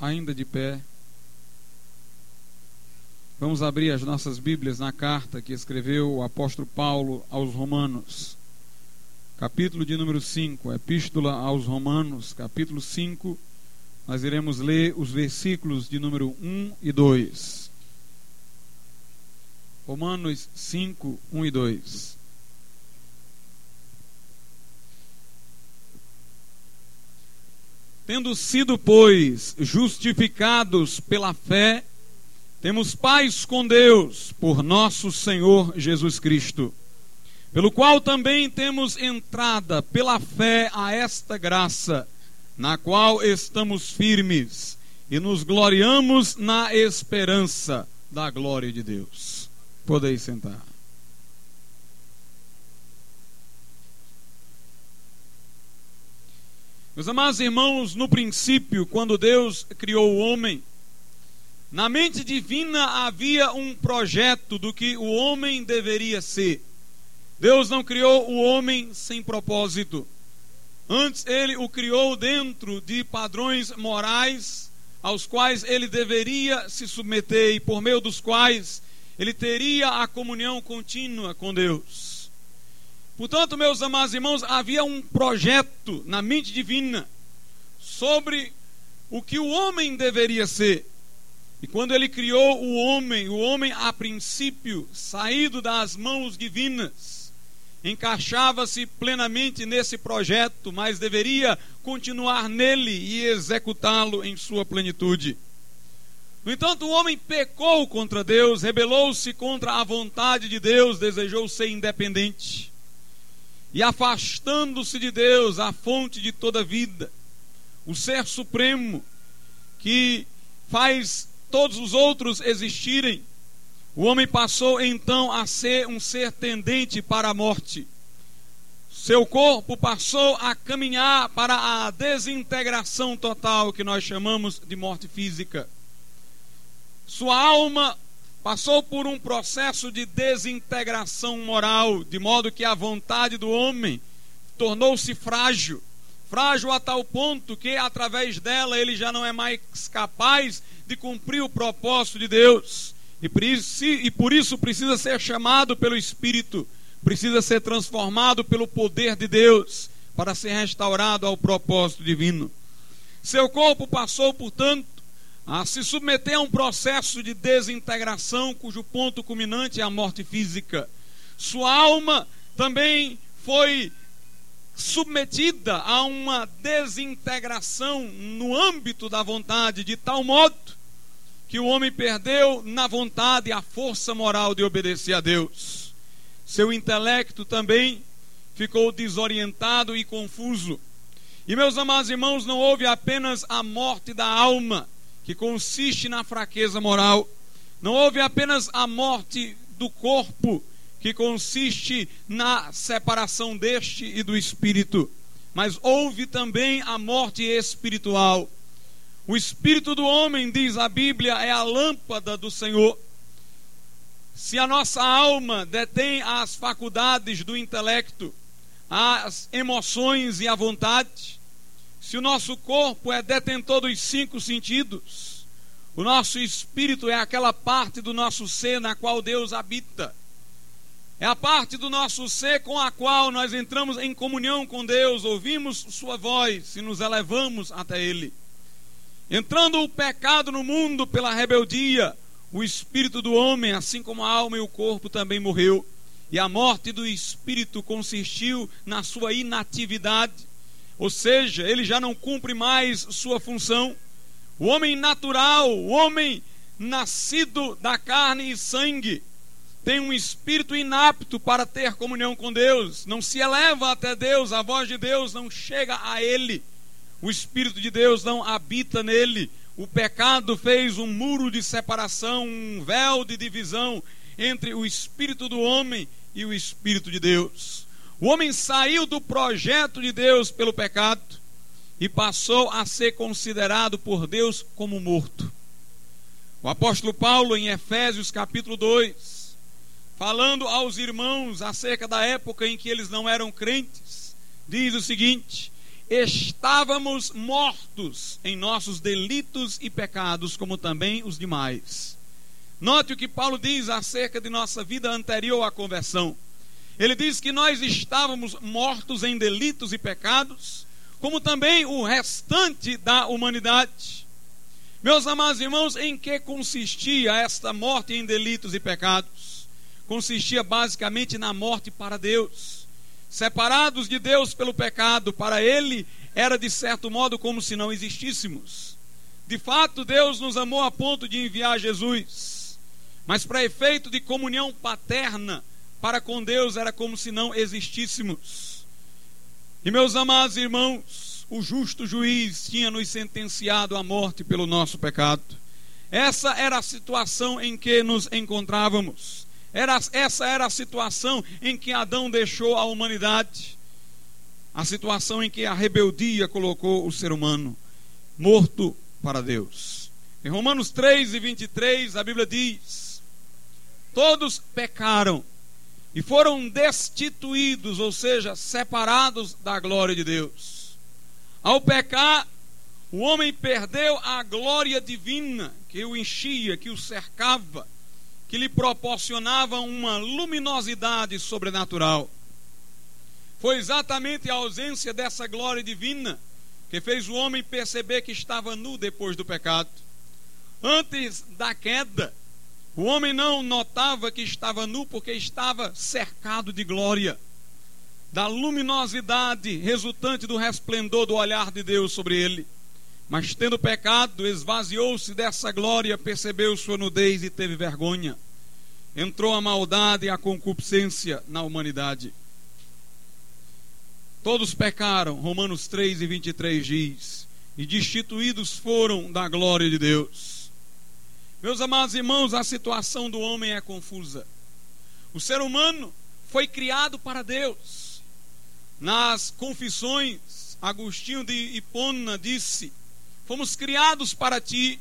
ainda de pé. Vamos abrir as nossas Bíblias na carta que escreveu o apóstolo Paulo aos Romanos, capítulo de número 5, Epístola aos Romanos, capítulo 5. Nós iremos ler os versículos de número 1 e 2. Romanos 5, 1 e 2. Tendo sido, pois, justificados pela fé, temos paz com Deus por nosso Senhor Jesus Cristo, pelo qual também temos entrada pela fé a esta graça, na qual estamos firmes e nos gloriamos na esperança da glória de Deus. Podeis sentar. Meus amados irmãos, no princípio, quando Deus criou o homem, na mente divina havia um projeto do que o homem deveria ser. Deus não criou o homem sem propósito. Antes, ele o criou dentro de padrões morais aos quais ele deveria se submeter e por meio dos quais ele teria a comunhão contínua com Deus. Portanto, meus amados irmãos, havia um projeto na mente divina sobre o que o homem deveria ser. E quando ele criou o homem, o homem a princípio, saído das mãos divinas, encaixava-se plenamente nesse projeto, mas deveria continuar nele e executá-lo em sua plenitude. No entanto, o homem pecou contra Deus, rebelou-se contra a vontade de Deus, desejou ser independente e afastando-se de Deus, a fonte de toda vida, o Ser Supremo, que faz todos os outros existirem, o homem passou então a ser um ser tendente para a morte. Seu corpo passou a caminhar para a desintegração total, que nós chamamos de morte física. Sua alma passou por um processo de desintegração moral, de modo que a vontade do homem tornou-se frágil. Frágil a tal ponto que, através dela, ele já não é mais capaz de cumprir o propósito de Deus. E por isso, e por isso precisa ser chamado pelo Espírito, precisa ser transformado pelo poder de Deus, para ser restaurado ao propósito divino. Seu corpo passou, portanto, a se submeter a um processo de desintegração cujo ponto culminante é a morte física. Sua alma também foi submetida a uma desintegração no âmbito da vontade, de tal modo que o homem perdeu na vontade a força moral de obedecer a Deus. Seu intelecto também ficou desorientado e confuso. E meus amados irmãos, não houve apenas a morte da alma, que consiste na fraqueza moral. Não houve apenas a morte do corpo, que consiste na separação deste e do espírito, mas houve também a morte espiritual. O espírito do homem, diz a Bíblia, é a lâmpada do Senhor. Se a nossa alma detém as faculdades do intelecto, as emoções e a vontade, se o nosso corpo é detentor dos cinco sentidos, o nosso espírito é aquela parte do nosso ser na qual Deus habita. É a parte do nosso ser com a qual nós entramos em comunhão com Deus, ouvimos Sua voz e nos elevamos até Ele. Entrando o pecado no mundo pela rebeldia, o espírito do homem, assim como a alma e o corpo, também morreu. E a morte do espírito consistiu na sua inatividade ou seja, ele já não cumpre mais sua função. O homem natural, o homem nascido da carne e sangue, tem um espírito inapto para ter comunhão com Deus, não se eleva até Deus, a voz de Deus não chega a ele, o Espírito de Deus não habita nele. O pecado fez um muro de separação, um véu de divisão entre o espírito do homem e o espírito de Deus. O homem saiu do projeto de Deus pelo pecado e passou a ser considerado por Deus como morto. O apóstolo Paulo, em Efésios capítulo 2, falando aos irmãos acerca da época em que eles não eram crentes, diz o seguinte: estávamos mortos em nossos delitos e pecados, como também os demais. Note o que Paulo diz acerca de nossa vida anterior à conversão. Ele diz que nós estávamos mortos em delitos e pecados, como também o restante da humanidade. Meus amados irmãos, em que consistia esta morte em delitos e pecados? Consistia basicamente na morte para Deus separados de Deus pelo pecado, para Ele era de certo modo como se não existíssemos. De fato, Deus nos amou a ponto de enviar Jesus, mas para efeito de comunhão paterna, para com Deus era como se não existíssemos. E meus amados irmãos, o justo juiz tinha nos sentenciado à morte pelo nosso pecado. Essa era a situação em que nos encontrávamos. Era, essa era a situação em que Adão deixou a humanidade. A situação em que a rebeldia colocou o ser humano morto para Deus. Em Romanos 3 e 23, a Bíblia diz: Todos pecaram e foram destituídos, ou seja, separados da glória de Deus. Ao pecar, o homem perdeu a glória divina que o enchia, que o cercava que lhe proporcionava uma luminosidade sobrenatural. Foi exatamente a ausência dessa glória divina que fez o homem perceber que estava nu depois do pecado. Antes da queda, o homem não notava que estava nu porque estava cercado de glória, da luminosidade resultante do resplendor do olhar de Deus sobre ele. Mas tendo pecado, esvaziou-se dessa glória, percebeu sua nudez e teve vergonha. Entrou a maldade e a concupiscência na humanidade. Todos pecaram, Romanos 3 e 23 diz, e destituídos foram da glória de Deus. Meus amados irmãos, a situação do homem é confusa. O ser humano foi criado para Deus. Nas confissões, Agostinho de Hipona disse: Fomos criados para ti,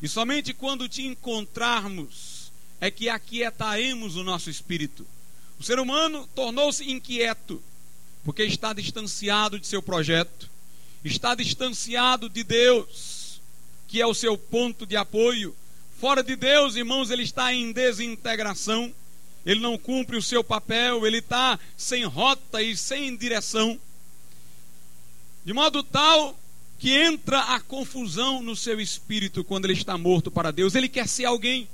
e somente quando te encontrarmos é que aquietaremos o nosso espírito. O ser humano tornou-se inquieto, porque está distanciado de seu projeto, está distanciado de Deus, que é o seu ponto de apoio. Fora de Deus, irmãos, ele está em desintegração, ele não cumpre o seu papel, ele está sem rota e sem direção. De modo tal que entra a confusão no seu espírito quando ele está morto para Deus. Ele quer ser alguém.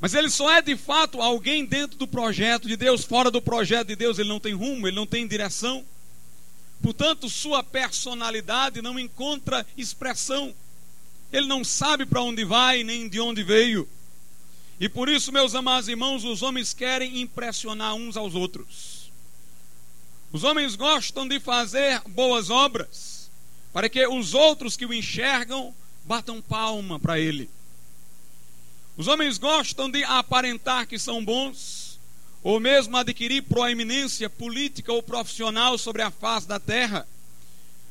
Mas ele só é de fato alguém dentro do projeto de Deus, fora do projeto de Deus, ele não tem rumo, ele não tem direção. Portanto, sua personalidade não encontra expressão. Ele não sabe para onde vai nem de onde veio. E por isso, meus amados irmãos, os homens querem impressionar uns aos outros. Os homens gostam de fazer boas obras para que os outros que o enxergam batam palma para ele. Os homens gostam de aparentar que são bons, ou mesmo adquirir proeminência política ou profissional sobre a face da terra,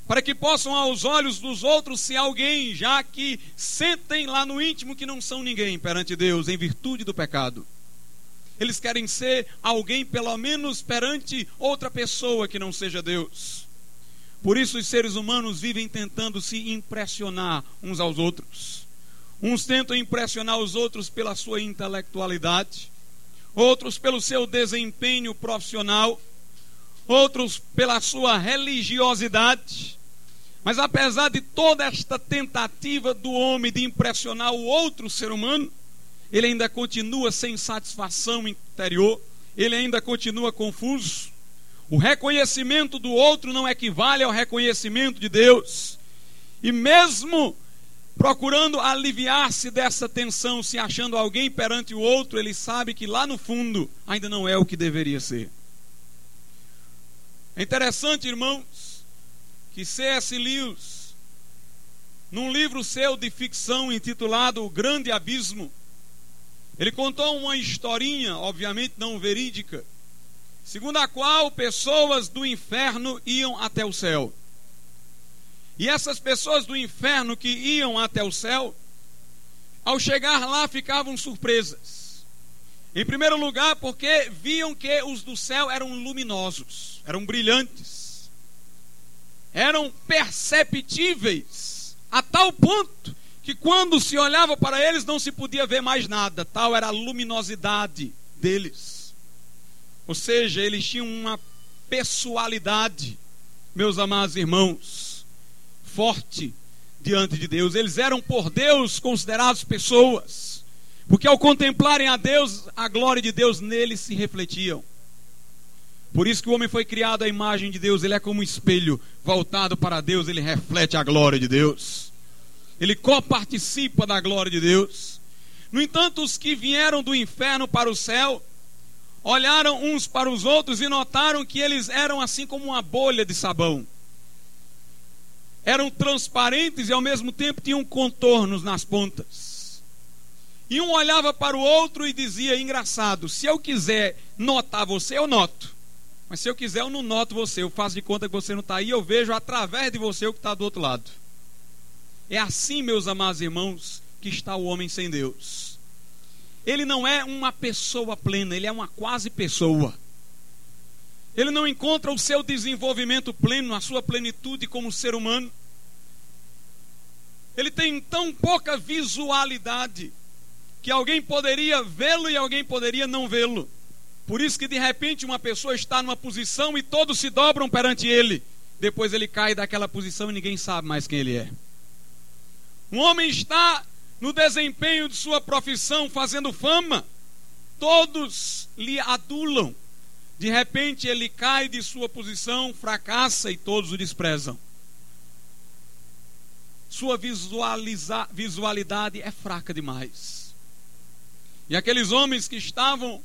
para que possam aos olhos dos outros ser alguém, já que sentem lá no íntimo que não são ninguém perante Deus, em virtude do pecado. Eles querem ser alguém, pelo menos perante outra pessoa que não seja Deus. Por isso, os seres humanos vivem tentando se impressionar uns aos outros. Uns tentam impressionar os outros pela sua intelectualidade, outros pelo seu desempenho profissional, outros pela sua religiosidade. Mas apesar de toda esta tentativa do homem de impressionar o outro ser humano, ele ainda continua sem satisfação interior, ele ainda continua confuso. O reconhecimento do outro não equivale ao reconhecimento de Deus. E mesmo procurando aliviar-se dessa tensão, se achando alguém perante o outro, ele sabe que lá no fundo ainda não é o que deveria ser. É interessante, irmãos, que C.S. Lewis, num livro seu de ficção intitulado O Grande Abismo, ele contou uma historinha, obviamente não verídica, segundo a qual pessoas do inferno iam até o céu. E essas pessoas do inferno que iam até o céu, ao chegar lá ficavam surpresas. Em primeiro lugar, porque viam que os do céu eram luminosos, eram brilhantes, eram perceptíveis a tal ponto que quando se olhava para eles não se podia ver mais nada, tal era a luminosidade deles. Ou seja, eles tinham uma pessoalidade, meus amados irmãos, forte diante de Deus. Eles eram por Deus considerados pessoas, porque ao contemplarem a Deus, a glória de Deus neles se refletiam. Por isso que o homem foi criado à imagem de Deus, ele é como um espelho voltado para Deus, ele reflete a glória de Deus. Ele coparticipa da glória de Deus. No entanto, os que vieram do inferno para o céu olharam uns para os outros e notaram que eles eram assim como uma bolha de sabão. Eram transparentes e ao mesmo tempo tinham contornos nas pontas. E um olhava para o outro e dizia: Engraçado, se eu quiser notar você, eu noto. Mas se eu quiser, eu não noto você. Eu faço de conta que você não está aí. Eu vejo através de você o que está do outro lado. É assim, meus amados irmãos, que está o homem sem Deus. Ele não é uma pessoa plena, ele é uma quase pessoa. Ele não encontra o seu desenvolvimento pleno, a sua plenitude como ser humano. Ele tem tão pouca visualidade que alguém poderia vê-lo e alguém poderia não vê-lo. Por isso que de repente uma pessoa está numa posição e todos se dobram perante ele. Depois ele cai daquela posição e ninguém sabe mais quem ele é. Um homem está no desempenho de sua profissão fazendo fama, todos lhe adulam. De repente ele cai de sua posição, fracassa e todos o desprezam. Sua visualidade é fraca demais. E aqueles homens que estavam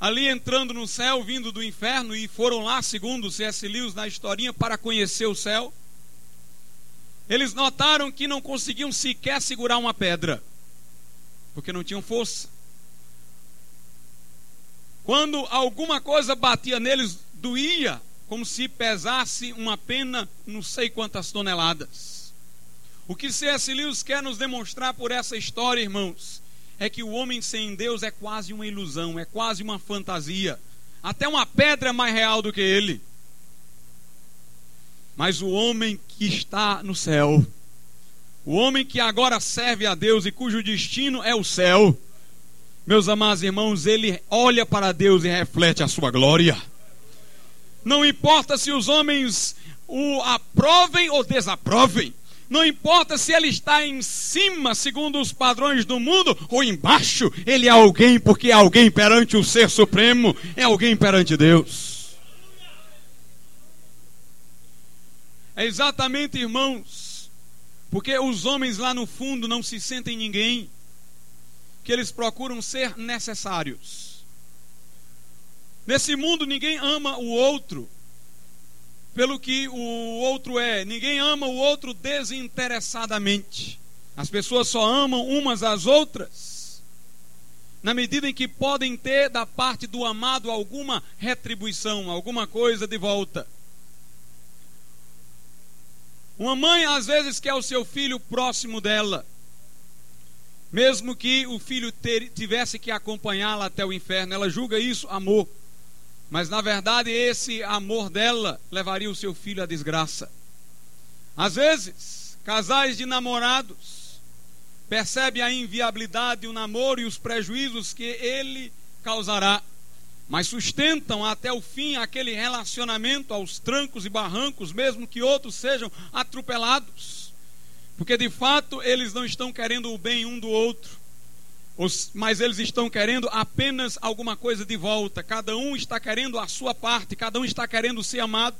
ali entrando no céu, vindo do inferno, e foram lá, segundo C.S. Lewis na historinha, para conhecer o céu eles notaram que não conseguiam sequer segurar uma pedra, porque não tinham força. Quando alguma coisa batia neles, doía, como se pesasse uma pena, não sei quantas toneladas. O que C.S. Lewis quer nos demonstrar por essa história, irmãos, é que o homem sem Deus é quase uma ilusão, é quase uma fantasia. Até uma pedra é mais real do que ele. Mas o homem que está no céu, o homem que agora serve a Deus e cujo destino é o céu, meus amados irmãos, ele olha para Deus e reflete a sua glória. Não importa se os homens o aprovem ou desaprovem. Não importa se ele está em cima, segundo os padrões do mundo, ou embaixo, ele é alguém, porque é alguém perante o Ser Supremo, é alguém perante Deus. É exatamente, irmãos, porque os homens lá no fundo não se sentem ninguém, que eles procuram ser necessários. Nesse mundo ninguém ama o outro pelo que o outro é, ninguém ama o outro desinteressadamente. As pessoas só amam umas às outras na medida em que podem ter da parte do amado alguma retribuição, alguma coisa de volta. Uma mãe às vezes quer o seu filho próximo dela, mesmo que o filho ter, tivesse que acompanhá-la até o inferno. Ela julga isso amor, mas na verdade esse amor dela levaria o seu filho à desgraça. Às vezes, casais de namorados percebem a inviabilidade do namoro e os prejuízos que ele causará mas sustentam até o fim aquele relacionamento aos trancos e barrancos, mesmo que outros sejam atropelados. Porque de fato eles não estão querendo o bem um do outro, mas eles estão querendo apenas alguma coisa de volta. Cada um está querendo a sua parte, cada um está querendo ser amado.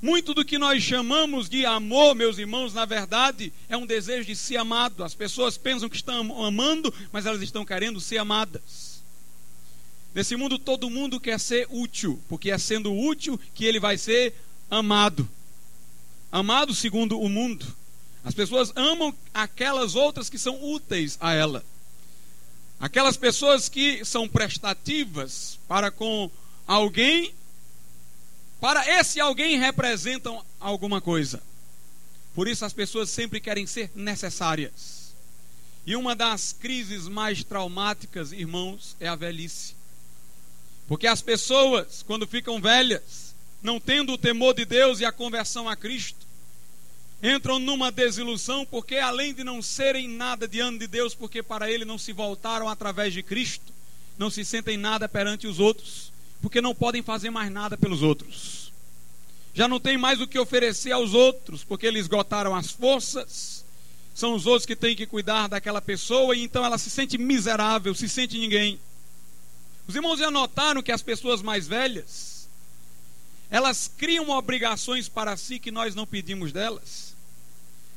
Muito do que nós chamamos de amor, meus irmãos, na verdade é um desejo de ser amado. As pessoas pensam que estão amando, mas elas estão querendo ser amadas. Nesse mundo todo mundo quer ser útil, porque é sendo útil que ele vai ser amado. Amado segundo o mundo. As pessoas amam aquelas outras que são úteis a ela. Aquelas pessoas que são prestativas para com alguém, para esse alguém representam alguma coisa. Por isso as pessoas sempre querem ser necessárias. E uma das crises mais traumáticas, irmãos, é a velhice. Porque as pessoas, quando ficam velhas, não tendo o temor de Deus e a conversão a Cristo, entram numa desilusão porque, além de não serem nada diante de Deus, porque para Ele não se voltaram através de Cristo, não se sentem nada perante os outros, porque não podem fazer mais nada pelos outros. Já não tem mais o que oferecer aos outros, porque eles esgotaram as forças, são os outros que têm que cuidar daquela pessoa, e então ela se sente miserável, se sente ninguém. Os irmãos já notaram que as pessoas mais velhas, elas criam obrigações para si que nós não pedimos delas.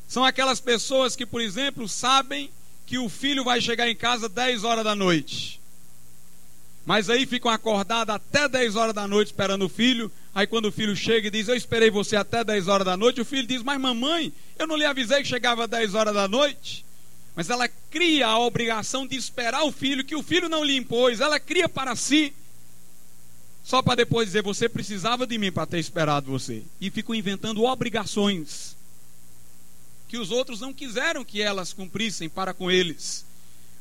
São aquelas pessoas que, por exemplo, sabem que o filho vai chegar em casa 10 horas da noite. Mas aí ficam acordados até 10 horas da noite esperando o filho. Aí quando o filho chega e diz, eu esperei você até 10 horas da noite, o filho diz, mas mamãe, eu não lhe avisei que chegava 10 horas da noite. Mas ela cria a obrigação de esperar o filho, que o filho não lhe impôs, ela cria para si. Só para depois dizer, você precisava de mim para ter esperado você. E ficam inventando obrigações que os outros não quiseram que elas cumprissem para com eles.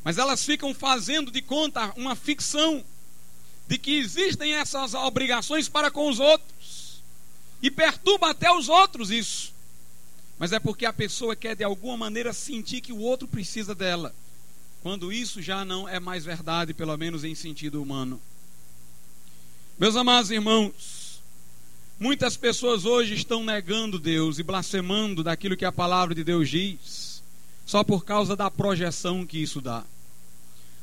Mas elas ficam fazendo de conta uma ficção de que existem essas obrigações para com os outros. E perturba até os outros isso. Mas é porque a pessoa quer de alguma maneira sentir que o outro precisa dela. Quando isso já não é mais verdade, pelo menos em sentido humano. Meus amados irmãos, Muitas pessoas hoje estão negando Deus e blasfemando daquilo que a palavra de Deus diz, só por causa da projeção que isso dá.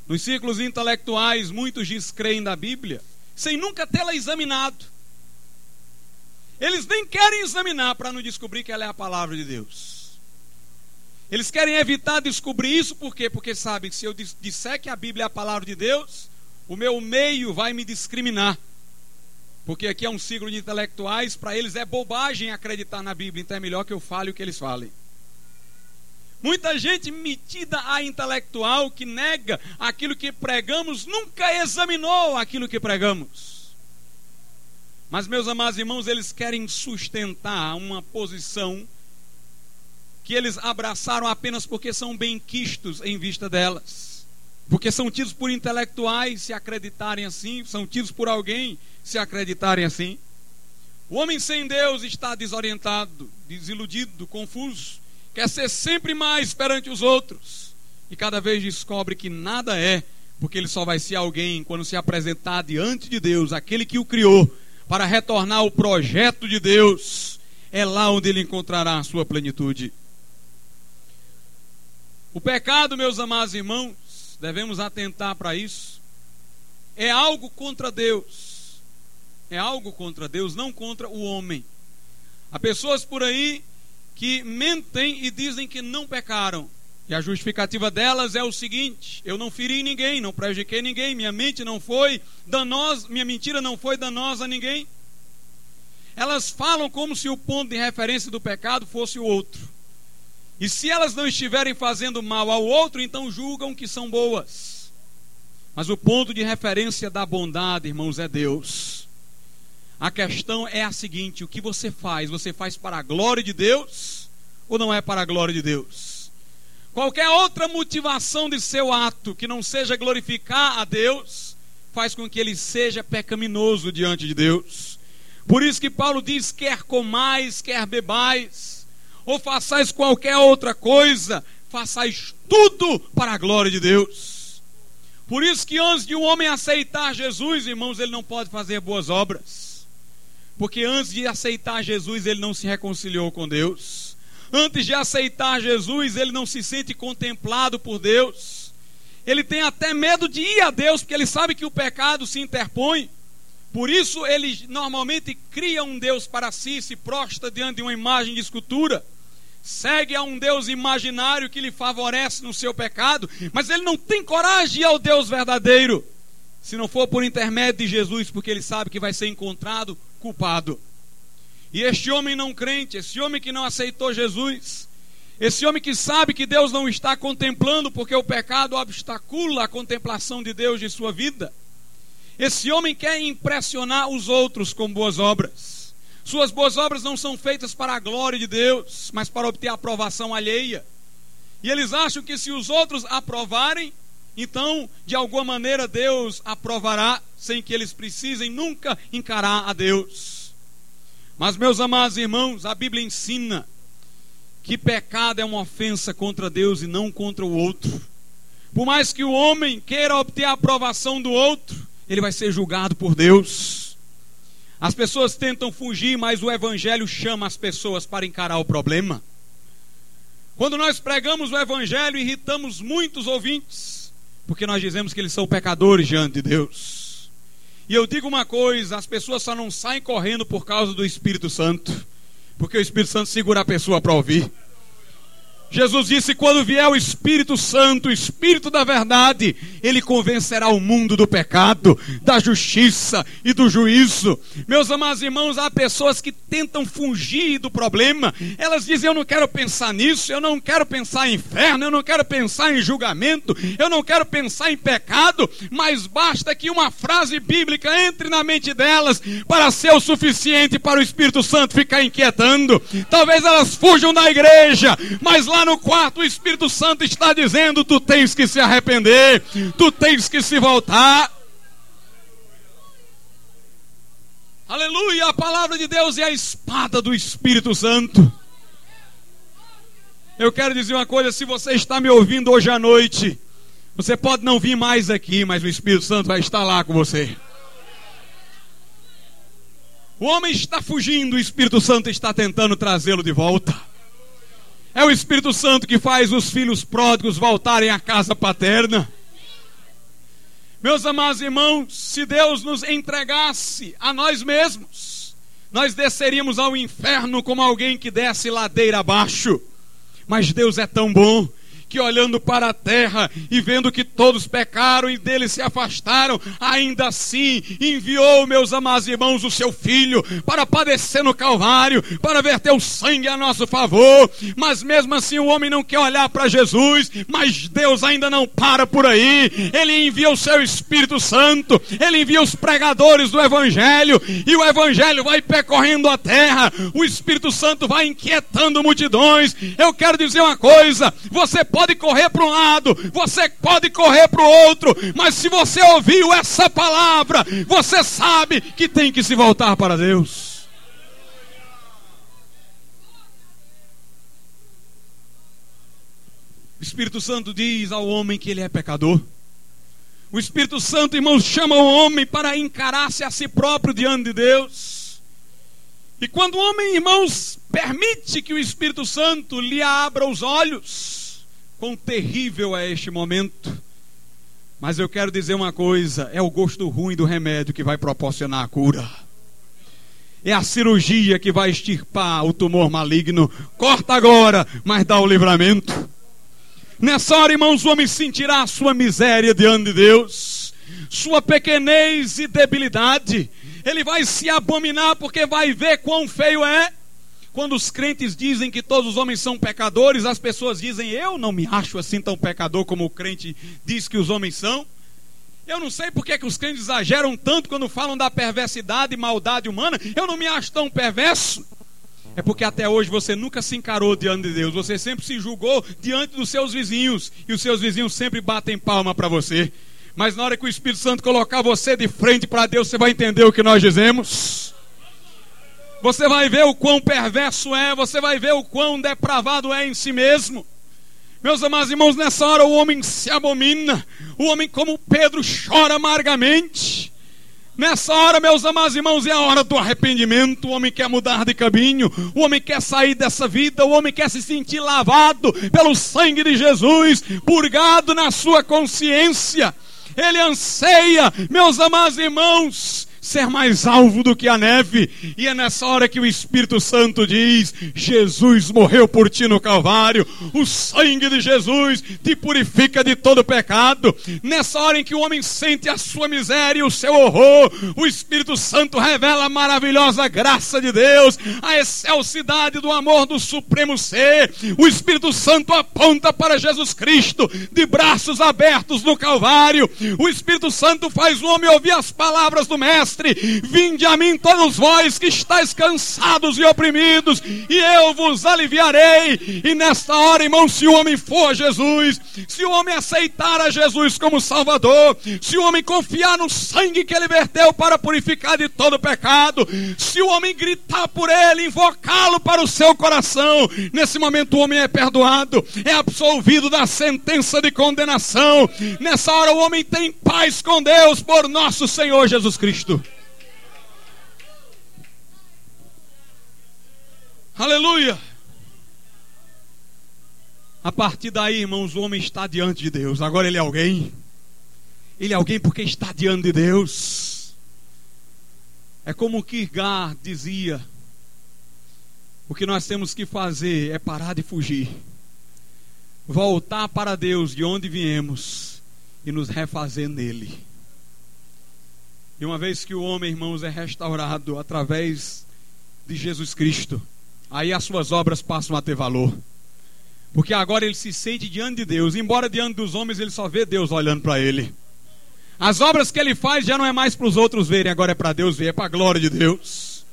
Nos círculos intelectuais, muitos descreem da Bíblia sem nunca tê-la examinado. Eles nem querem examinar para não descobrir que ela é a palavra de Deus. Eles querem evitar descobrir isso por quê? Porque sabem que se eu disser que a Bíblia é a palavra de Deus, o meu meio vai me discriminar. Porque aqui é um ciclo de intelectuais, para eles é bobagem acreditar na Bíblia, então é melhor que eu fale o que eles falem. Muita gente metida a intelectual que nega aquilo que pregamos, nunca examinou aquilo que pregamos. Mas, meus amados irmãos, eles querem sustentar uma posição que eles abraçaram apenas porque são bem-quistos em vista delas. Porque são tidos por intelectuais se acreditarem assim, são tidos por alguém se acreditarem assim. O homem sem Deus está desorientado, desiludido, confuso, quer ser sempre mais perante os outros e cada vez descobre que nada é, porque ele só vai ser alguém quando se apresentar diante de Deus, aquele que o criou, para retornar ao projeto de Deus. É lá onde ele encontrará a sua plenitude. O pecado, meus amados irmãos, devemos atentar para isso. É algo contra Deus. É algo contra Deus, não contra o homem. Há pessoas por aí que mentem e dizem que não pecaram. E a justificativa delas é o seguinte: eu não feri ninguém, não prejudiquei ninguém, minha mente não foi danosa, minha mentira não foi danosa a ninguém. Elas falam como se o ponto de referência do pecado fosse o outro. E se elas não estiverem fazendo mal ao outro, então julgam que são boas. Mas o ponto de referência da bondade, irmãos, é Deus. A questão é a seguinte: o que você faz? Você faz para a glória de Deus ou não é para a glória de Deus? Qualquer outra motivação de seu ato que não seja glorificar a Deus, faz com que ele seja pecaminoso diante de Deus. Por isso que Paulo diz: quer comais, quer bebais ou façais qualquer outra coisa, façais tudo para a glória de Deus. Por isso que antes de um homem aceitar Jesus, irmãos, ele não pode fazer boas obras. Porque antes de aceitar Jesus, ele não se reconciliou com Deus. Antes de aceitar Jesus, ele não se sente contemplado por Deus. Ele tem até medo de ir a Deus, porque ele sabe que o pecado se interpõe. Por isso ele normalmente cria um Deus para si, se prostra diante de uma imagem de escultura, segue a um Deus imaginário que lhe favorece no seu pecado, mas ele não tem coragem ao Deus verdadeiro, se não for por intermédio de Jesus, porque ele sabe que vai ser encontrado culpado. E este homem não crente, esse homem que não aceitou Jesus, esse homem que sabe que Deus não está contemplando, porque o pecado obstacula a contemplação de Deus de sua vida esse homem quer impressionar os outros com boas obras. Suas boas obras não são feitas para a glória de Deus, mas para obter a aprovação alheia. E eles acham que se os outros aprovarem, então, de alguma maneira, Deus aprovará, sem que eles precisem nunca encarar a Deus. Mas, meus amados irmãos, a Bíblia ensina que pecado é uma ofensa contra Deus e não contra o outro. Por mais que o homem queira obter a aprovação do outro, ele vai ser julgado por Deus. As pessoas tentam fugir, mas o Evangelho chama as pessoas para encarar o problema. Quando nós pregamos o Evangelho, irritamos muitos ouvintes, porque nós dizemos que eles são pecadores diante de Deus. E eu digo uma coisa: as pessoas só não saem correndo por causa do Espírito Santo, porque o Espírito Santo segura a pessoa para ouvir. Jesus disse: quando vier o Espírito Santo, o Espírito da verdade, ele convencerá o mundo do pecado, da justiça e do juízo. Meus amados irmãos, há pessoas que tentam fugir do problema, elas dizem: Eu não quero pensar nisso, eu não quero pensar em inferno, eu não quero pensar em julgamento, eu não quero pensar em pecado, mas basta que uma frase bíblica entre na mente delas para ser o suficiente para o Espírito Santo ficar inquietando. Talvez elas fujam da igreja, mas lá no quarto, o Espírito Santo está dizendo: tu tens que se arrepender, tu tens que se voltar. Aleluia! A palavra de Deus é a espada do Espírito Santo. Eu quero dizer uma coisa: se você está me ouvindo hoje à noite, você pode não vir mais aqui, mas o Espírito Santo vai estar lá com você. O homem está fugindo, o Espírito Santo está tentando trazê-lo de volta. É o Espírito Santo que faz os filhos pródigos voltarem à casa paterna. Meus amados irmãos, se Deus nos entregasse a nós mesmos, nós desceríamos ao inferno como alguém que desce ladeira abaixo. Mas Deus é tão bom que olhando para a terra e vendo que todos pecaram e dele se afastaram, ainda assim enviou, meus amados irmãos, o seu filho para padecer no Calvário, para verter o sangue a nosso favor. Mas mesmo assim o homem não quer olhar para Jesus, mas Deus ainda não para por aí. Ele envia o seu Espírito Santo, ele envia os pregadores do Evangelho, e o Evangelho vai percorrendo a terra, o Espírito Santo vai inquietando multidões. Eu quero dizer uma coisa: você pode pode correr para um lado, você pode correr para o outro, mas se você ouviu essa palavra, você sabe que tem que se voltar para Deus. O Espírito Santo diz ao homem que ele é pecador. O Espírito Santo, irmãos, chama o homem para encarar-se a si próprio diante de Deus. E quando o homem, irmãos, permite que o Espírito Santo lhe abra os olhos, Quão terrível é este momento. Mas eu quero dizer uma coisa: é o gosto ruim do remédio que vai proporcionar a cura. É a cirurgia que vai extirpar o tumor maligno. Corta agora, mas dá o livramento. Nessa hora, irmãos, o homem sentirá a sua miséria diante de Deus, sua pequenez e debilidade. Ele vai se abominar porque vai ver quão feio é. Quando os crentes dizem que todos os homens são pecadores, as pessoas dizem: Eu não me acho assim tão pecador como o crente diz que os homens são. Eu não sei porque que os crentes exageram tanto quando falam da perversidade e maldade humana. Eu não me acho tão perverso. É porque até hoje você nunca se encarou diante de Deus. Você sempre se julgou diante dos seus vizinhos. E os seus vizinhos sempre batem palma para você. Mas na hora que o Espírito Santo colocar você de frente para Deus, você vai entender o que nós dizemos. Você vai ver o quão perverso é, você vai ver o quão depravado é em si mesmo. Meus amados irmãos, nessa hora o homem se abomina, o homem, como Pedro, chora amargamente. Nessa hora, meus amados irmãos, é a hora do arrependimento. O homem quer mudar de caminho, o homem quer sair dessa vida, o homem quer se sentir lavado pelo sangue de Jesus, purgado na sua consciência. Ele anseia, meus amados irmãos, ser mais alvo do que a neve. E é nessa hora que o Espírito Santo diz: Jesus morreu por ti no Calvário, o sangue de Jesus te purifica de todo pecado. Nessa hora em que o homem sente a sua miséria e o seu horror, o Espírito Santo revela a maravilhosa graça de Deus, a excelsidade do amor do Supremo Ser. O Espírito Santo aponta para Jesus Cristo de braços abertos no Calvário. O Espírito Santo faz o homem ouvir as palavras do Mestre mestre: Vinde a mim todos vós que estáis cansados e oprimidos, e eu vos aliviarei. E nesta hora, irmão, se o homem for Jesus, se o homem aceitar a Jesus como Salvador, se o homem confiar no sangue que ele verteu para purificar de todo pecado, se o homem gritar por ele, invocá-lo para o seu coração, nesse momento o homem é perdoado, é absolvido da sentença de condenação. Nessa hora o homem tem paz com Deus por nosso Senhor Jesus Cristo. Aleluia! A partir daí, irmãos, o homem está diante de Deus. Agora ele é alguém. Ele é alguém porque está diante de Deus. É como Kierkegaard dizia: o que nós temos que fazer é parar de fugir, voltar para Deus de onde viemos e nos refazer nele. E uma vez que o homem, irmãos, é restaurado através de Jesus Cristo, aí as suas obras passam a ter valor. Porque agora ele se sente diante de Deus, embora diante dos homens ele só vê Deus olhando para ele. As obras que ele faz já não é mais para os outros verem, agora é para Deus ver, é para a glória de Deus.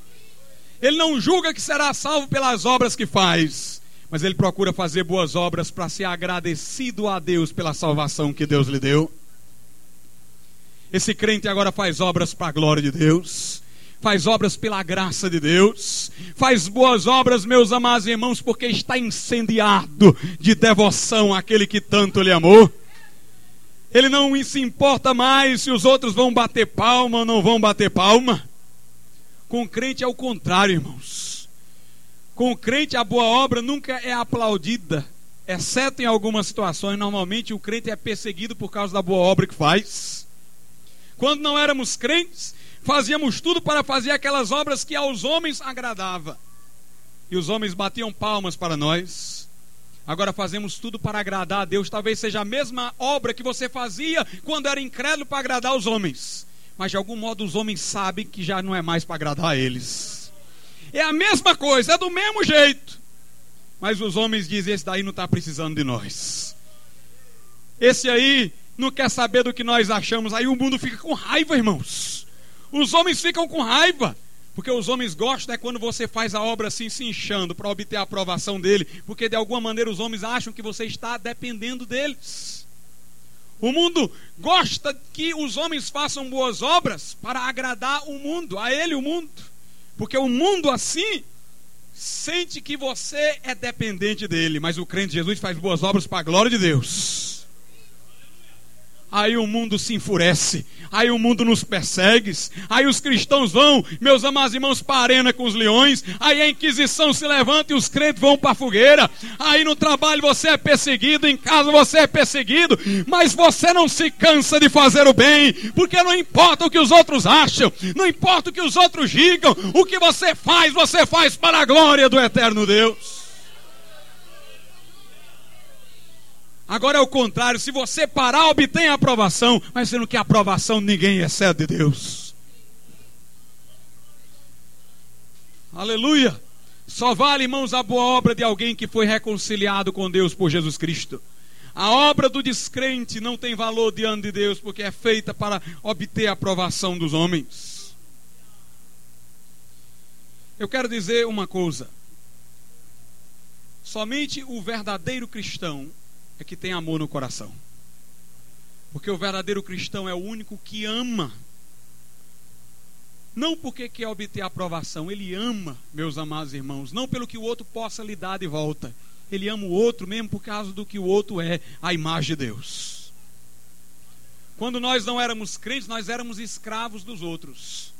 Ele não julga que será salvo pelas obras que faz, mas ele procura fazer boas obras para ser agradecido a Deus pela salvação que Deus lhe deu. Esse crente agora faz obras para a glória de Deus faz obras pela graça de Deus, faz boas obras, meus amados irmãos, porque está incendiado de devoção àquele que tanto lhe amou. Ele não se importa mais se os outros vão bater palma ou não vão bater palma. Com o crente é o contrário, irmãos. Com o crente a boa obra nunca é aplaudida, exceto em algumas situações. Normalmente o crente é perseguido por causa da boa obra que faz. Quando não éramos crentes, fazíamos tudo para fazer aquelas obras que aos homens agradava. E os homens batiam palmas para nós. Agora fazemos tudo para agradar a Deus. Talvez seja a mesma obra que você fazia quando era incrédulo para agradar os homens. Mas de algum modo os homens sabem que já não é mais para agradar a eles. É a mesma coisa, é do mesmo jeito. Mas os homens dizem: esse daí não está precisando de nós. Esse aí não quer saber do que nós achamos. Aí o mundo fica com raiva, irmãos. Os homens ficam com raiva. Porque os homens gostam é quando você faz a obra assim se inchando para obter a aprovação dele. Porque de alguma maneira os homens acham que você está dependendo deles. O mundo gosta que os homens façam boas obras para agradar o mundo, a ele o mundo. Porque o mundo assim sente que você é dependente dele. Mas o crente Jesus faz boas obras para a glória de Deus aí o mundo se enfurece, aí o mundo nos persegue, aí os cristãos vão, meus amados irmãos, para a arena com os leões, aí a Inquisição se levanta e os crentes vão para a fogueira, aí no trabalho você é perseguido, em casa você é perseguido, mas você não se cansa de fazer o bem, porque não importa o que os outros acham, não importa o que os outros digam, o que você faz, você faz para a glória do eterno Deus. Agora é o contrário, se você parar, obtém a aprovação, mas sendo que a aprovação ninguém excede de Deus. Aleluia! Só vale, irmãos, a boa obra de alguém que foi reconciliado com Deus por Jesus Cristo. A obra do descrente não tem valor diante de Deus, porque é feita para obter a aprovação dos homens. Eu quero dizer uma coisa: somente o verdadeiro cristão é que tem amor no coração. Porque o verdadeiro cristão é o único que ama. Não porque quer obter aprovação, ele ama, meus amados irmãos, não pelo que o outro possa lhe dar de volta. Ele ama o outro mesmo por causa do que o outro é, a imagem de Deus. Quando nós não éramos crentes, nós éramos escravos dos outros.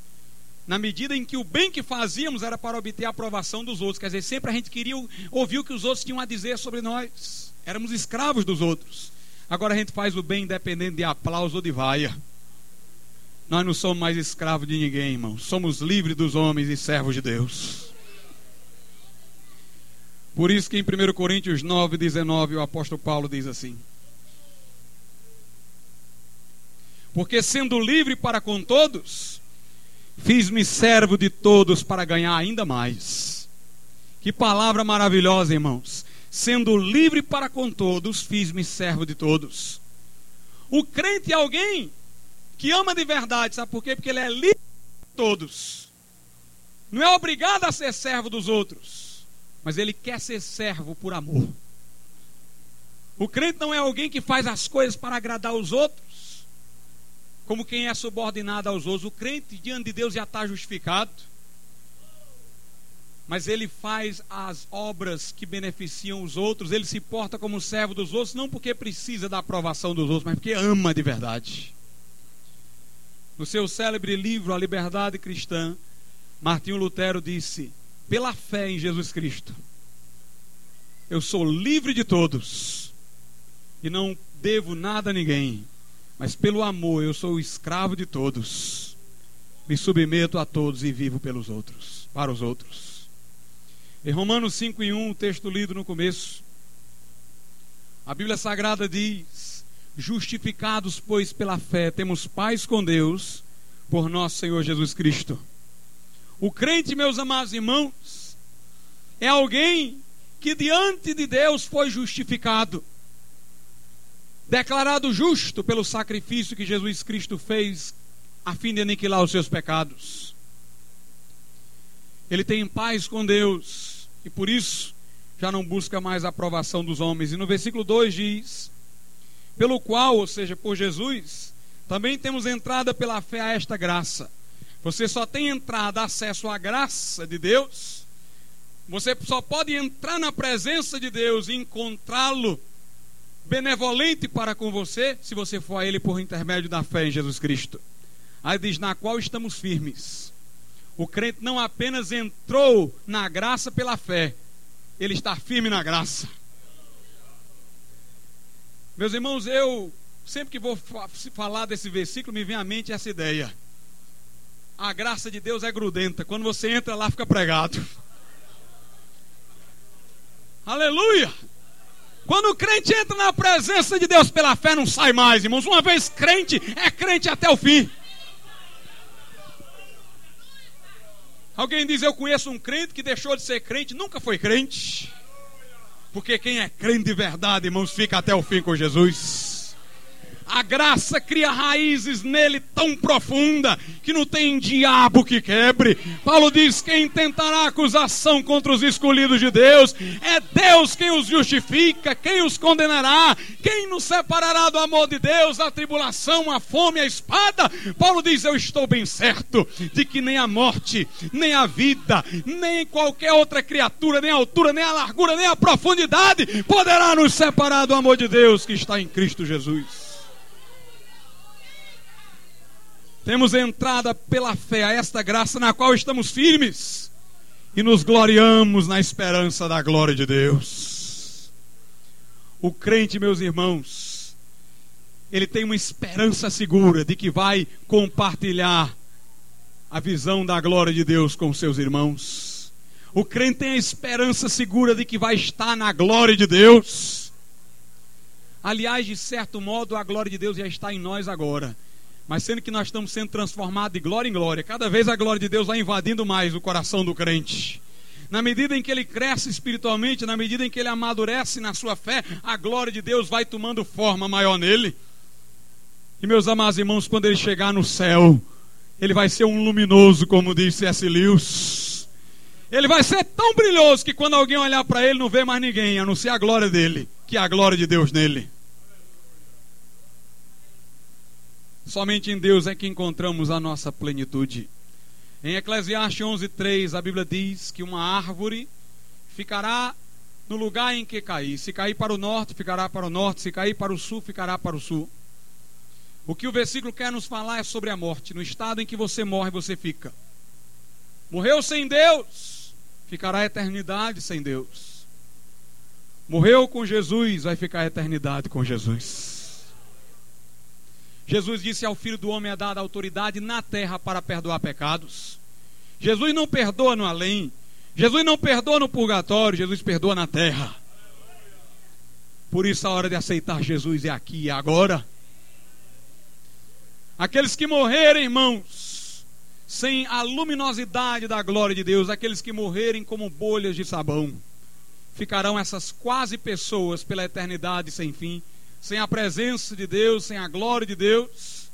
Na medida em que o bem que fazíamos era para obter a aprovação dos outros. Quer dizer, sempre a gente queria ouvir o que os outros tinham a dizer sobre nós. Éramos escravos dos outros. Agora a gente faz o bem independente de aplauso ou de vaia. Nós não somos mais escravos de ninguém, irmão. Somos livres dos homens e servos de Deus. Por isso que em 1 Coríntios 9, 19, o apóstolo Paulo diz assim: Porque sendo livre para com todos, fiz-me servo de todos para ganhar ainda mais. Que palavra maravilhosa, irmãos sendo livre para com todos, fiz-me servo de todos. O crente é alguém que ama de verdade, sabe por quê? Porque ele é livre todos. Não é obrigado a ser servo dos outros, mas ele quer ser servo por amor. O crente não é alguém que faz as coisas para agradar os outros, como quem é subordinado aos outros. O crente diante de Deus já está justificado mas ele faz as obras que beneficiam os outros, ele se porta como servo dos outros, não porque precisa da aprovação dos outros, mas porque ama de verdade. No seu célebre livro A Liberdade Cristã, Martinho Lutero disse: pela fé em Jesus Cristo, eu sou livre de todos e não devo nada a ninguém, mas pelo amor eu sou escravo de todos. Me submeto a todos e vivo pelos outros, para os outros. Em Romanos 5 e 1, o texto lido no começo, a Bíblia Sagrada diz: Justificados, pois, pela fé, temos paz com Deus, por nosso Senhor Jesus Cristo. O crente, meus amados irmãos, é alguém que diante de Deus foi justificado, declarado justo pelo sacrifício que Jesus Cristo fez a fim de aniquilar os seus pecados. Ele tem paz com Deus e por isso já não busca mais a aprovação dos homens. E no versículo 2 diz: Pelo qual, ou seja, por Jesus, também temos entrada pela fé a esta graça. Você só tem entrada, acesso à graça de Deus. Você só pode entrar na presença de Deus e encontrá-lo benevolente para com você, se você for a Ele por intermédio da fé em Jesus Cristo. Aí diz: Na qual estamos firmes o crente não apenas entrou na graça pela fé, ele está firme na graça. Meus irmãos, eu sempre que vou falar desse versículo, me vem à mente essa ideia. A graça de Deus é grudenta. Quando você entra lá, fica pregado. Aleluia! Quando o crente entra na presença de Deus pela fé, não sai mais, irmãos. Uma vez crente, é crente até o fim. Alguém diz: Eu conheço um crente que deixou de ser crente, nunca foi crente. Porque quem é crente de verdade, irmãos, fica até o fim com Jesus. A graça cria raízes nele tão profunda que não tem diabo que quebre. Paulo diz: quem tentará acusação contra os escolhidos de Deus, é Deus quem os justifica, quem os condenará, quem nos separará do amor de Deus, a tribulação, a fome, a espada. Paulo diz: Eu estou bem certo de que nem a morte, nem a vida, nem qualquer outra criatura, nem a altura, nem a largura, nem a profundidade poderá nos separar do amor de Deus que está em Cristo Jesus. Temos entrada pela fé a esta graça na qual estamos firmes e nos gloriamos na esperança da glória de Deus. O crente, meus irmãos, ele tem uma esperança segura de que vai compartilhar a visão da glória de Deus com seus irmãos. O crente tem a esperança segura de que vai estar na glória de Deus. Aliás, de certo modo, a glória de Deus já está em nós agora mas sendo que nós estamos sendo transformados de glória em glória, cada vez a glória de Deus vai invadindo mais o coração do crente. Na medida em que ele cresce espiritualmente, na medida em que ele amadurece na sua fé, a glória de Deus vai tomando forma maior nele. E meus amados irmãos, quando ele chegar no céu, ele vai ser um luminoso, como disse C.S. Lewis. Ele vai ser tão brilhoso que quando alguém olhar para ele não vê mais ninguém, a não ser a glória dele, que é a glória de Deus nele. Somente em Deus é que encontramos a nossa plenitude. Em Eclesiastes 11:3, a Bíblia diz que uma árvore ficará no lugar em que cair. Se cair para o norte, ficará para o norte. Se cair para o sul, ficará para o sul. O que o versículo quer nos falar é sobre a morte. No estado em que você morre, você fica. Morreu sem Deus, ficará a eternidade sem Deus. Morreu com Jesus, vai ficar a eternidade com Jesus. Jesus disse ao filho do homem é dada autoridade na terra para perdoar pecados. Jesus não perdoa no além. Jesus não perdoa no purgatório, Jesus perdoa na terra. Por isso a hora de aceitar Jesus é aqui e agora. Aqueles que morrerem, irmãos, sem a luminosidade da glória de Deus, aqueles que morrerem como bolhas de sabão, ficarão essas quase pessoas pela eternidade sem fim sem a presença de Deus, sem a glória de Deus.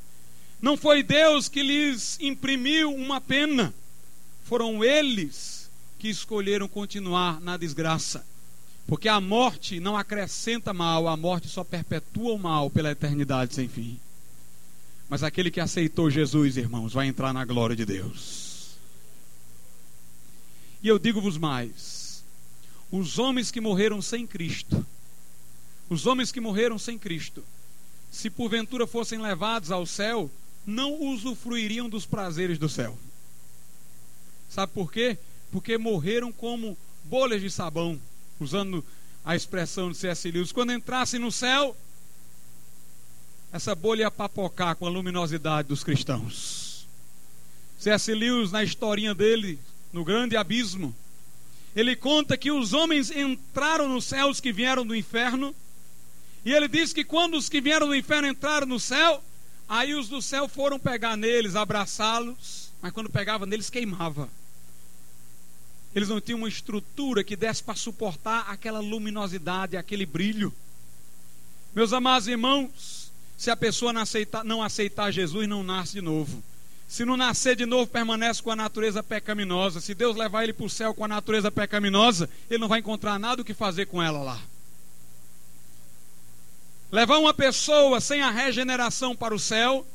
Não foi Deus que lhes imprimiu uma pena. Foram eles que escolheram continuar na desgraça. Porque a morte não acrescenta mal, a morte só perpetua o mal pela eternidade sem fim. Mas aquele que aceitou Jesus, irmãos, vai entrar na glória de Deus. E eu digo-vos mais: os homens que morreram sem Cristo, os homens que morreram sem Cristo, se porventura fossem levados ao céu, não usufruiriam dos prazeres do céu. Sabe por quê? Porque morreram como bolhas de sabão, usando a expressão de C.S. Lewis. Quando entrassem no céu, essa bolha ia papocar com a luminosidade dos cristãos. C.S. Lewis, na historinha dele, no grande abismo, ele conta que os homens entraram nos céus que vieram do inferno, e ele diz que quando os que vieram do inferno entraram no céu, Aí os do céu foram pegar neles, abraçá-los, mas quando pegava neles queimava. Eles não tinham uma estrutura que desse para suportar aquela luminosidade, aquele brilho. Meus amados irmãos, se a pessoa não aceitar, não aceitar Jesus, não nasce de novo. Se não nascer de novo, permanece com a natureza pecaminosa. Se Deus levar ele para o céu com a natureza pecaminosa, ele não vai encontrar nada o que fazer com ela lá. Levar uma pessoa sem a regeneração para o céu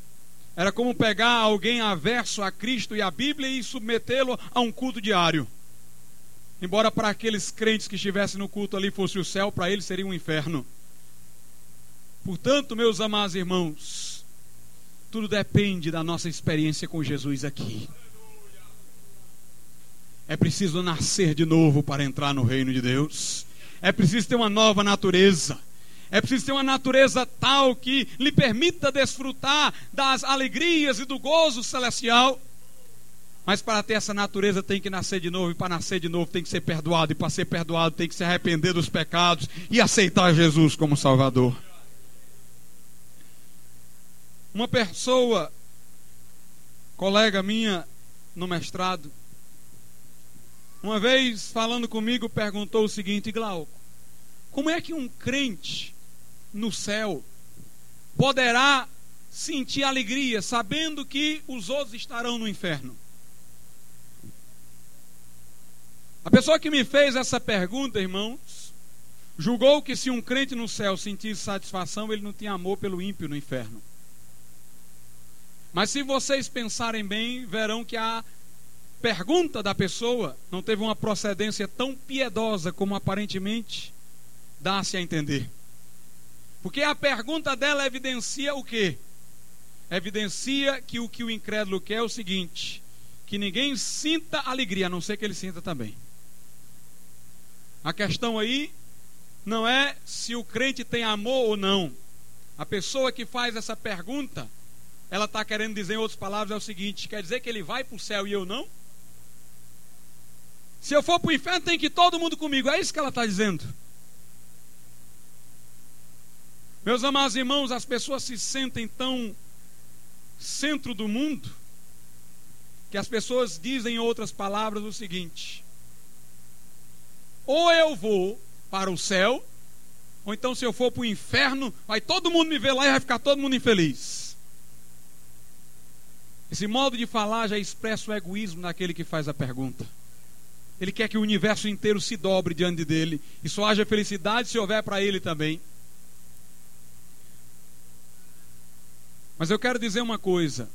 era como pegar alguém averso a Cristo e a Bíblia e submetê-lo a um culto diário. Embora para aqueles crentes que estivessem no culto ali fosse o céu, para eles seria um inferno. Portanto, meus amados irmãos, tudo depende da nossa experiência com Jesus aqui. É preciso nascer de novo para entrar no reino de Deus. É preciso ter uma nova natureza. É preciso ter uma natureza tal que lhe permita desfrutar das alegrias e do gozo celestial. Mas para ter essa natureza tem que nascer de novo, e para nascer de novo tem que ser perdoado, e para ser perdoado tem que se arrepender dos pecados e aceitar Jesus como Salvador. Uma pessoa, colega minha no mestrado, uma vez falando comigo, perguntou o seguinte: Glauco, como é que um crente no céu poderá sentir alegria sabendo que os outros estarão no inferno? A pessoa que me fez essa pergunta, irmãos, julgou que se um crente no céu sentisse satisfação, ele não tinha amor pelo ímpio no inferno. Mas se vocês pensarem bem, verão que a pergunta da pessoa não teve uma procedência tão piedosa como aparentemente dá-se a entender. Porque a pergunta dela evidencia o quê? Evidencia que o que o incrédulo quer é o seguinte: que ninguém sinta alegria, a não ser que ele sinta também. A questão aí não é se o crente tem amor ou não. A pessoa que faz essa pergunta, ela está querendo dizer, em outras palavras, é o seguinte: quer dizer que ele vai para o céu e eu não? Se eu for para o inferno, tem que ir todo mundo comigo. É isso que ela está dizendo. Meus amados irmãos, as pessoas se sentem tão centro do mundo que as pessoas dizem em outras palavras o seguinte: ou eu vou para o céu, ou então se eu for para o inferno, vai todo mundo me ver lá e vai ficar todo mundo infeliz. Esse modo de falar já expressa o egoísmo daquele que faz a pergunta. Ele quer que o universo inteiro se dobre diante dele e só haja felicidade se houver para ele também. Mas eu quero dizer uma coisa: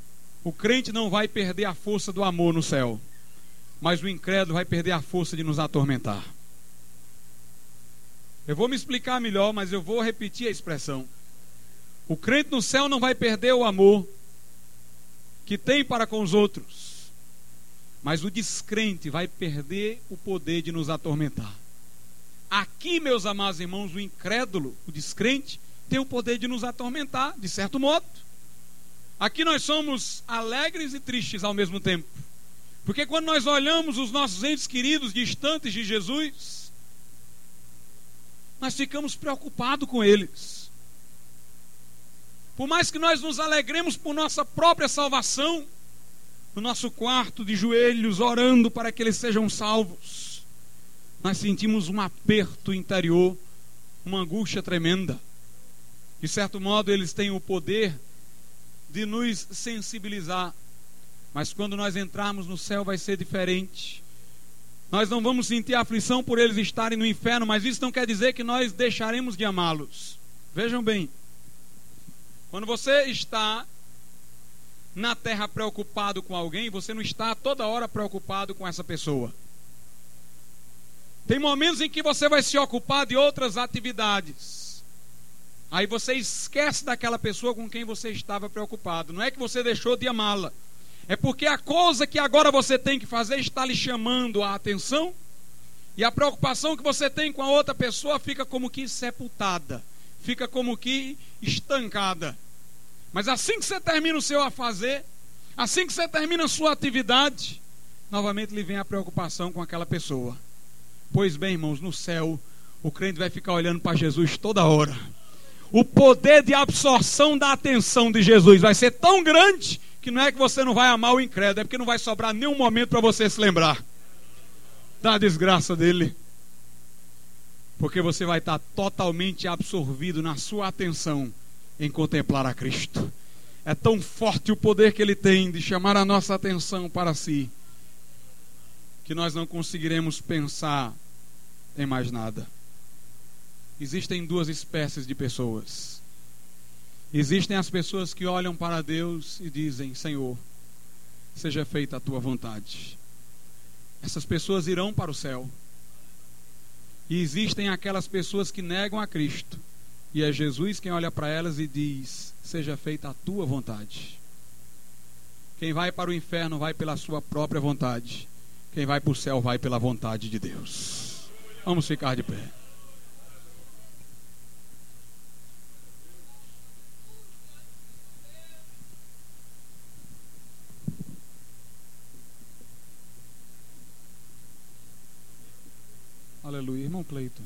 o crente não vai perder a força do amor no céu, mas o incrédulo vai perder a força de nos atormentar. Eu vou me explicar melhor, mas eu vou repetir a expressão. O crente no céu não vai perder o amor que tem para com os outros, mas o descrente vai perder o poder de nos atormentar. Aqui, meus amados irmãos, o incrédulo, o descrente, tem o poder de nos atormentar, de certo modo. Aqui nós somos alegres e tristes ao mesmo tempo. Porque quando nós olhamos os nossos entes queridos distantes de Jesus, nós ficamos preocupados com eles. Por mais que nós nos alegremos por nossa própria salvação, no nosso quarto de joelhos, orando para que eles sejam salvos, nós sentimos um aperto interior, uma angústia tremenda. De certo modo, eles têm o poder de nos sensibilizar. Mas quando nós entrarmos no céu vai ser diferente. Nós não vamos sentir aflição por eles estarem no inferno, mas isso não quer dizer que nós deixaremos de amá-los. Vejam bem, quando você está na terra preocupado com alguém, você não está toda hora preocupado com essa pessoa. Tem momentos em que você vai se ocupar de outras atividades. Aí você esquece daquela pessoa com quem você estava preocupado. Não é que você deixou de amá-la. É porque a coisa que agora você tem que fazer está lhe chamando a atenção. E a preocupação que você tem com a outra pessoa fica como que sepultada. Fica como que estancada. Mas assim que você termina o seu a fazer, assim que você termina a sua atividade, novamente lhe vem a preocupação com aquela pessoa. Pois bem, irmãos, no céu, o crente vai ficar olhando para Jesus toda hora. O poder de absorção da atenção de Jesus vai ser tão grande que não é que você não vai amar o incrédulo, é porque não vai sobrar nenhum momento para você se lembrar da desgraça dele. Porque você vai estar totalmente absorvido na sua atenção em contemplar a Cristo. É tão forte o poder que ele tem de chamar a nossa atenção para si, que nós não conseguiremos pensar em mais nada. Existem duas espécies de pessoas. Existem as pessoas que olham para Deus e dizem: Senhor, seja feita a tua vontade. Essas pessoas irão para o céu. E existem aquelas pessoas que negam a Cristo. E é Jesus quem olha para elas e diz: Seja feita a tua vontade. Quem vai para o inferno vai pela sua própria vontade. Quem vai para o céu vai pela vontade de Deus. Vamos ficar de pé. Aleluia, irmão Cleiton.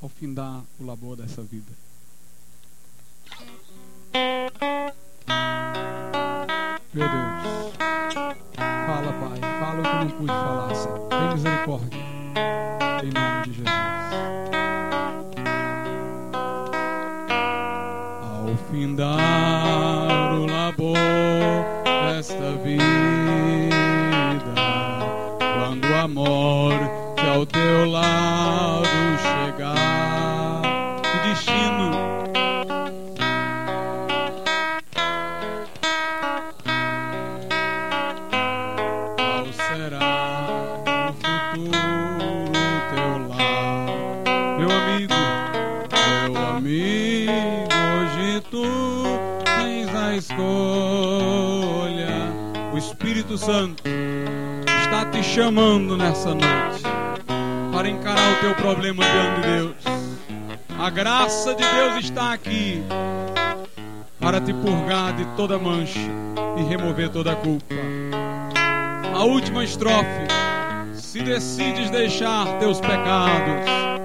ao findar o labor dessa vida. Meu Deus, fala, Pai, fala o que eu não pude falar, Senhor. Tem misericórdia, em nome de Jesus. Ao findar o labor desta vida, quando o amor ao teu lado Espírito Santo está te chamando nessa noite para encarar o teu problema diante de Deus. A graça de Deus está aqui para te purgar de toda mancha e remover toda culpa. A última estrofe: se decides deixar teus pecados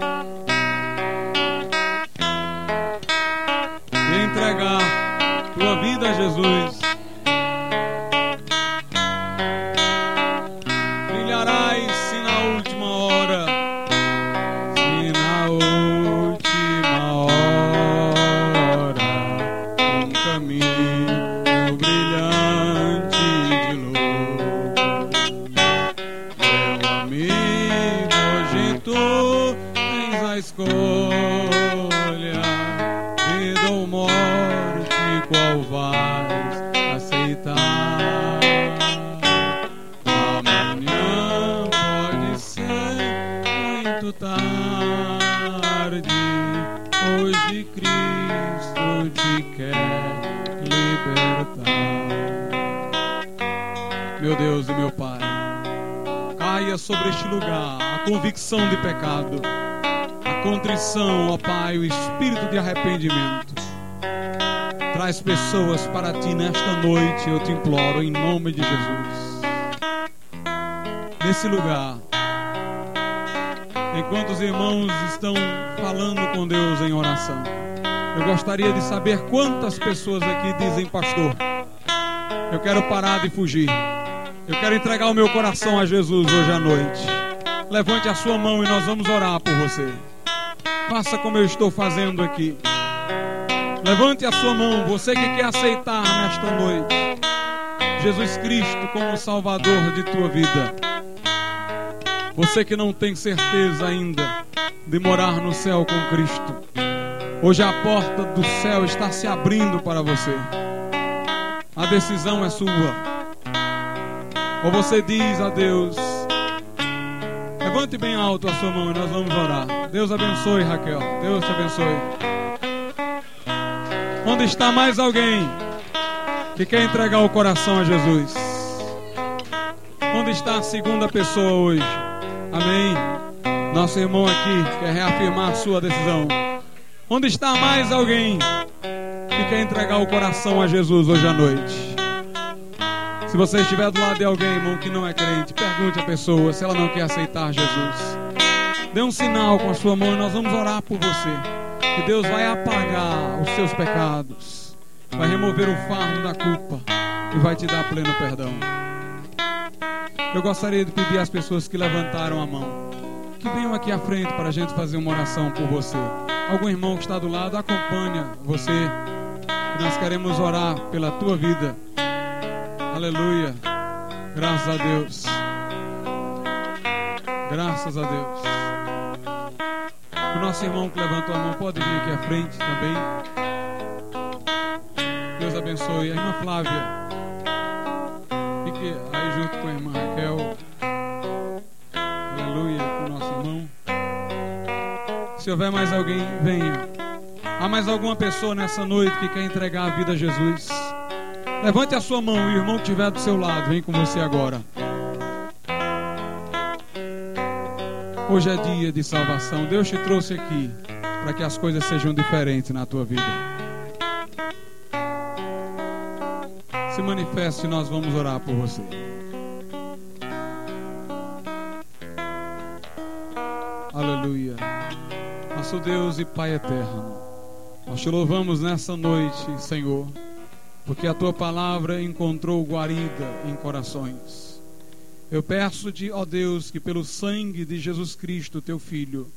noite, eu te imploro, em nome de Jesus. Nesse lugar, enquanto os irmãos estão falando com Deus em oração, Eu gostaria de saber quantas pessoas aqui dizem, pastor, eu quero parar de fugir. Eu quero entregar o meu coração a Jesus hoje à noite. Levante a sua mão e nós vamos orar por você. Faça como eu estou fazendo aqui. Levante a sua mão, você que quer aceitar nesta noite Jesus Cristo como Salvador de tua vida. Você que não tem certeza ainda de morar no céu com Cristo. Hoje a porta do céu está se abrindo para você. A decisão é sua. Ou você diz a Deus: Levante bem alto a sua mão e nós vamos orar. Deus abençoe, Raquel. Deus te abençoe. Onde está mais alguém que quer entregar o coração a Jesus? Onde está a segunda pessoa hoje? Amém. Nosso irmão aqui quer reafirmar a sua decisão. Onde está mais alguém que quer entregar o coração a Jesus hoje à noite? Se você estiver do lado de alguém, irmão, que não é crente, pergunte a pessoa se ela não quer aceitar Jesus. Dê um sinal com a sua mão e nós vamos orar por você. Que Deus vai apagar os seus pecados, vai remover o fardo da culpa e vai te dar pleno perdão. Eu gostaria de pedir às pessoas que levantaram a mão que venham aqui à frente para a gente fazer uma oração por você. Algum irmão que está do lado, acompanha você. Nós queremos orar pela tua vida. Aleluia. Graças a Deus. Graças a Deus. O nosso irmão que levantou a mão pode vir aqui à frente também. Deus abençoe. A irmã Flávia. Fique aí junto com a irmã Raquel. Aleluia. Com o nosso irmão. Se houver mais alguém, venha. Há mais alguma pessoa nessa noite que quer entregar a vida a Jesus? Levante a sua mão e o irmão que estiver do seu lado, vem com você agora. Hoje é dia de salvação. Deus te trouxe aqui para que as coisas sejam diferentes na tua vida. Se manifeste e nós vamos orar por você. Aleluia. Nosso Deus e Pai eterno, nós te louvamos nessa noite, Senhor, porque a tua palavra encontrou guarida em corações. Eu peço-te, ó Deus, que pelo sangue de Jesus Cristo, teu Filho,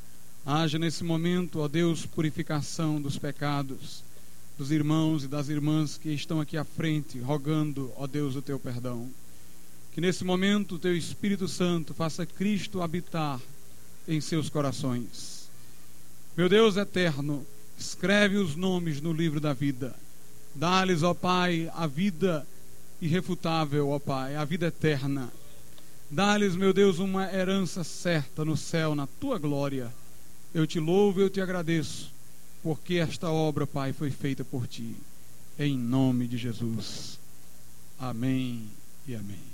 haja nesse momento, ó Deus, purificação dos pecados dos irmãos e das irmãs que estão aqui à frente, rogando, ó Deus, o teu perdão. Que nesse momento o teu Espírito Santo faça Cristo habitar em seus corações. Meu Deus eterno, escreve os nomes no livro da vida. Dá-lhes, ó Pai, a vida irrefutável, ó Pai, a vida eterna. Dá-lhes, meu Deus, uma herança certa no céu, na tua glória. Eu te louvo e eu te agradeço, porque esta obra, Pai, foi feita por ti. Em nome de Jesus. Amém e amém.